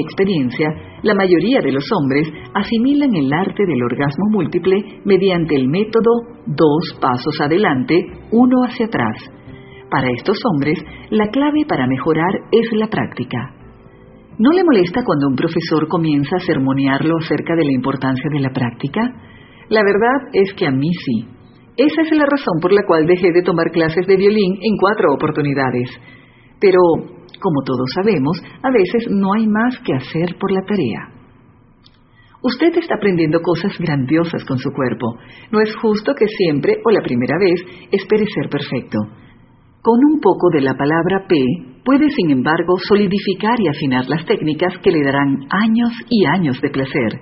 experiencia, la mayoría de los hombres asimilan el arte del orgasmo múltiple mediante el método dos pasos adelante, uno hacia atrás. Para estos hombres, la clave para mejorar es la práctica. ¿No le molesta cuando un profesor comienza a sermonearlo acerca de la importancia de la práctica? La verdad es que a mí sí. Esa es la razón por la cual dejé de tomar clases de violín en cuatro oportunidades. Pero, como todos sabemos, a veces no hay más que hacer por la tarea. Usted está aprendiendo cosas grandiosas con su cuerpo. No es justo que siempre o la primera vez espere ser perfecto. Con un poco de la palabra P, puede sin embargo solidificar y afinar las técnicas que le darán años y años de placer.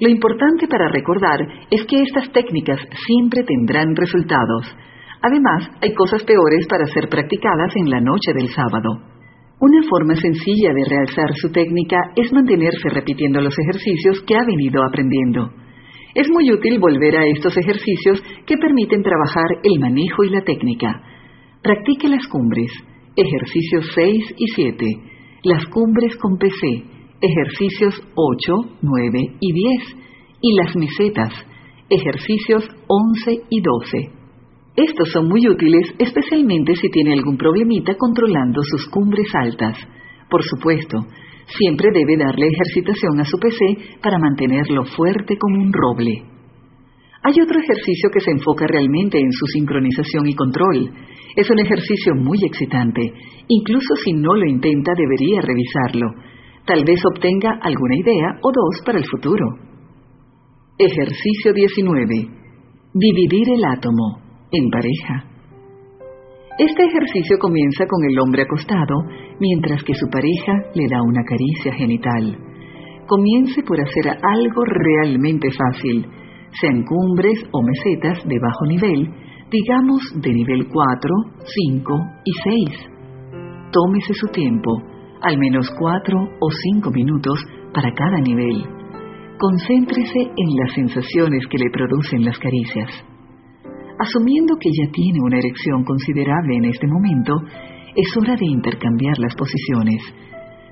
Lo importante para recordar es que estas técnicas siempre tendrán resultados. Además, hay cosas peores para ser practicadas en la noche del sábado. Una forma sencilla de realzar su técnica es mantenerse repitiendo los ejercicios que ha venido aprendiendo. Es muy útil volver a estos ejercicios que permiten trabajar el manejo y la técnica. Practique las cumbres, ejercicios 6 y 7, las cumbres con PC, ejercicios 8, 9 y 10, y las mesetas, ejercicios 11 y 12. Estos son muy útiles especialmente si tiene algún problemita controlando sus cumbres altas. Por supuesto, siempre debe darle ejercitación a su PC para mantenerlo fuerte como un roble. Hay otro ejercicio que se enfoca realmente en su sincronización y control. Es un ejercicio muy excitante. Incluso si no lo intenta, debería revisarlo. Tal vez obtenga alguna idea o dos para el futuro. Ejercicio 19. Dividir el átomo en pareja. Este ejercicio comienza con el hombre acostado mientras que su pareja le da una caricia genital. Comience por hacer algo realmente fácil sean cumbres o mesetas de bajo nivel, digamos de nivel 4, 5 y 6. Tómese su tiempo, al menos 4 o 5 minutos para cada nivel. Concéntrese en las sensaciones que le producen las caricias. Asumiendo que ya tiene una erección considerable en este momento, es hora de intercambiar las posiciones.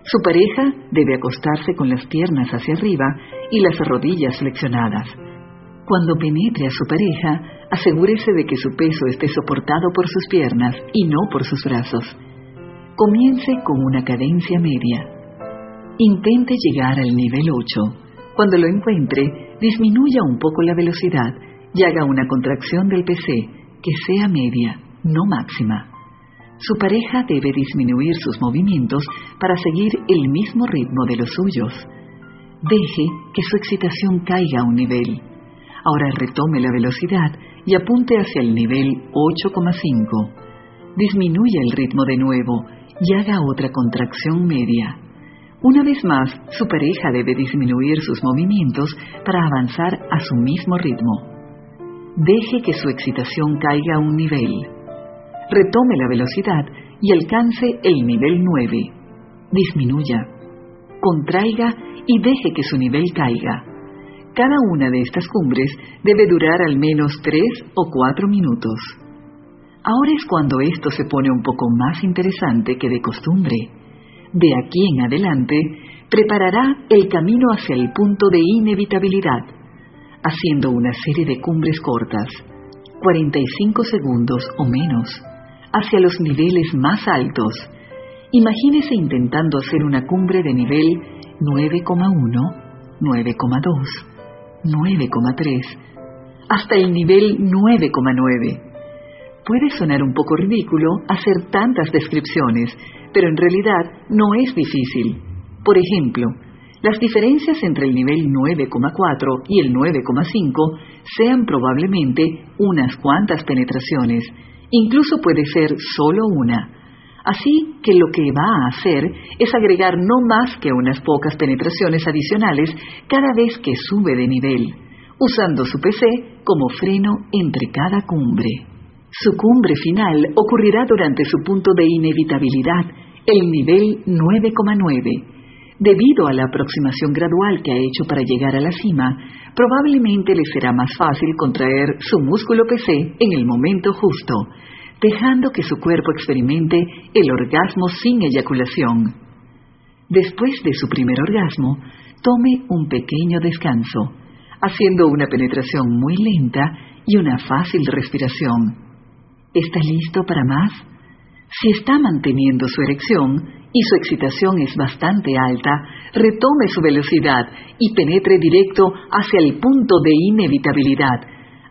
Su pareja debe acostarse con las piernas hacia arriba y las rodillas flexionadas. Cuando penetre a su pareja, asegúrese de que su peso esté soportado por sus piernas y no por sus brazos. Comience con una cadencia media. Intente llegar al nivel 8. Cuando lo encuentre, disminuya un poco la velocidad y haga una contracción del PC que sea media, no máxima. Su pareja debe disminuir sus movimientos para seguir el mismo ritmo de los suyos. Deje que su excitación caiga a un nivel Ahora retome la velocidad y apunte hacia el nivel 8,5. Disminuya el ritmo de nuevo y haga otra contracción media. Una vez más, su pareja debe disminuir sus movimientos para avanzar a su mismo ritmo. Deje que su excitación caiga a un nivel. Retome la velocidad y alcance el nivel 9. Disminuya. Contraiga y deje que su nivel caiga. Cada una de estas cumbres debe durar al menos tres o cuatro minutos. Ahora es cuando esto se pone un poco más interesante que de costumbre. De aquí en adelante, preparará el camino hacia el punto de inevitabilidad, haciendo una serie de cumbres cortas, 45 segundos o menos, hacia los niveles más altos. Imagínese intentando hacer una cumbre de nivel 9,1, 9,2, 9,3 hasta el nivel 9,9. Puede sonar un poco ridículo hacer tantas descripciones, pero en realidad no es difícil. Por ejemplo, las diferencias entre el nivel 9,4 y el 9,5 sean probablemente unas cuantas penetraciones, incluso puede ser solo una, Así que lo que va a hacer es agregar no más que unas pocas penetraciones adicionales cada vez que sube de nivel, usando su PC como freno entre cada cumbre. Su cumbre final ocurrirá durante su punto de inevitabilidad, el nivel 9,9. Debido a la aproximación gradual que ha hecho para llegar a la cima, probablemente le será más fácil contraer su músculo PC en el momento justo, dejando que su cuerpo experimente el orgasmo sin eyaculación. Después de su primer orgasmo, tome un pequeño descanso, haciendo una penetración muy lenta y una fácil respiración. ¿Está listo para más? Si está manteniendo su erección y su excitación es bastante alta, retome su velocidad y penetre directo hacia el punto de inevitabilidad.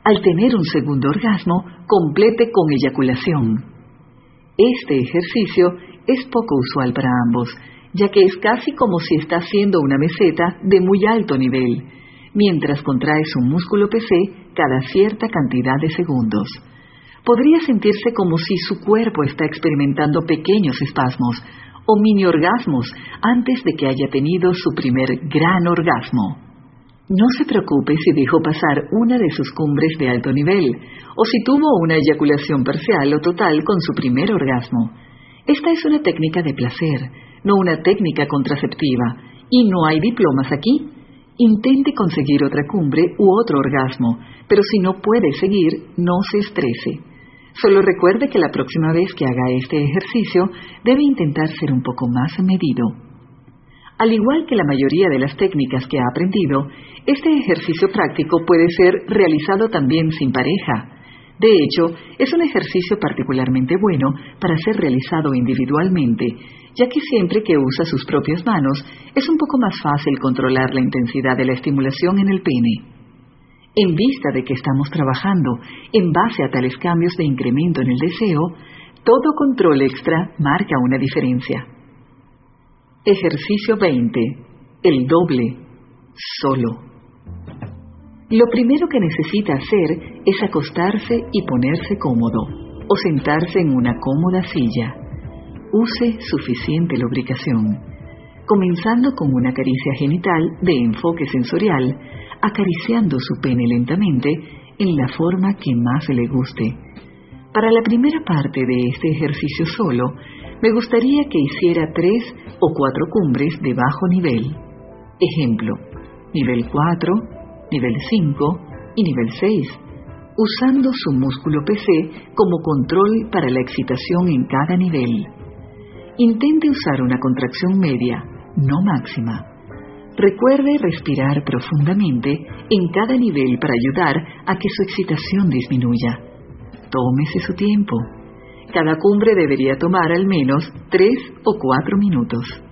Al tener un segundo orgasmo, complete con eyaculación. Este ejercicio es poco usual para ambos, ya que es casi como si está haciendo una meseta de muy alto nivel, mientras contrae su músculo PC cada cierta cantidad de segundos. Podría sentirse como si su cuerpo está experimentando pequeños espasmos o mini orgasmos antes de que haya tenido su primer gran orgasmo. No se preocupe si dejó pasar una de sus cumbres de alto nivel o si tuvo una eyaculación parcial o total con su primer orgasmo. Esta es una técnica de placer, no una técnica contraceptiva, y no hay diplomas aquí. Intente conseguir otra cumbre u otro orgasmo, pero si no puede seguir, no se estrese. Solo recuerde que la próxima vez que haga este ejercicio debe intentar ser un poco más medido. Al igual que la mayoría de las técnicas que ha aprendido, este ejercicio práctico puede ser realizado también sin pareja. De hecho, es un ejercicio particularmente bueno para ser realizado individualmente, ya que siempre que usa sus propias manos es un poco más fácil controlar la intensidad de la estimulación en el pene. En vista de que estamos trabajando en base a tales cambios de incremento en el deseo, todo control extra marca una diferencia. Ejercicio 20. El doble. Solo. Lo primero que necesita hacer es acostarse y ponerse cómodo o sentarse en una cómoda silla. Use suficiente lubricación, comenzando con una caricia genital de enfoque sensorial acariciando su pene lentamente en la forma que más le guste. Para la primera parte de este ejercicio solo, me gustaría que hiciera tres o cuatro cumbres de bajo nivel. Ejemplo, nivel 4, nivel 5 y nivel 6, usando su músculo PC como control para la excitación en cada nivel. Intente usar una contracción media, no máxima, Recuerde respirar profundamente en cada nivel para ayudar a que su excitación disminuya. Tómese su tiempo. Cada cumbre debería tomar al menos 3 o 4 minutos.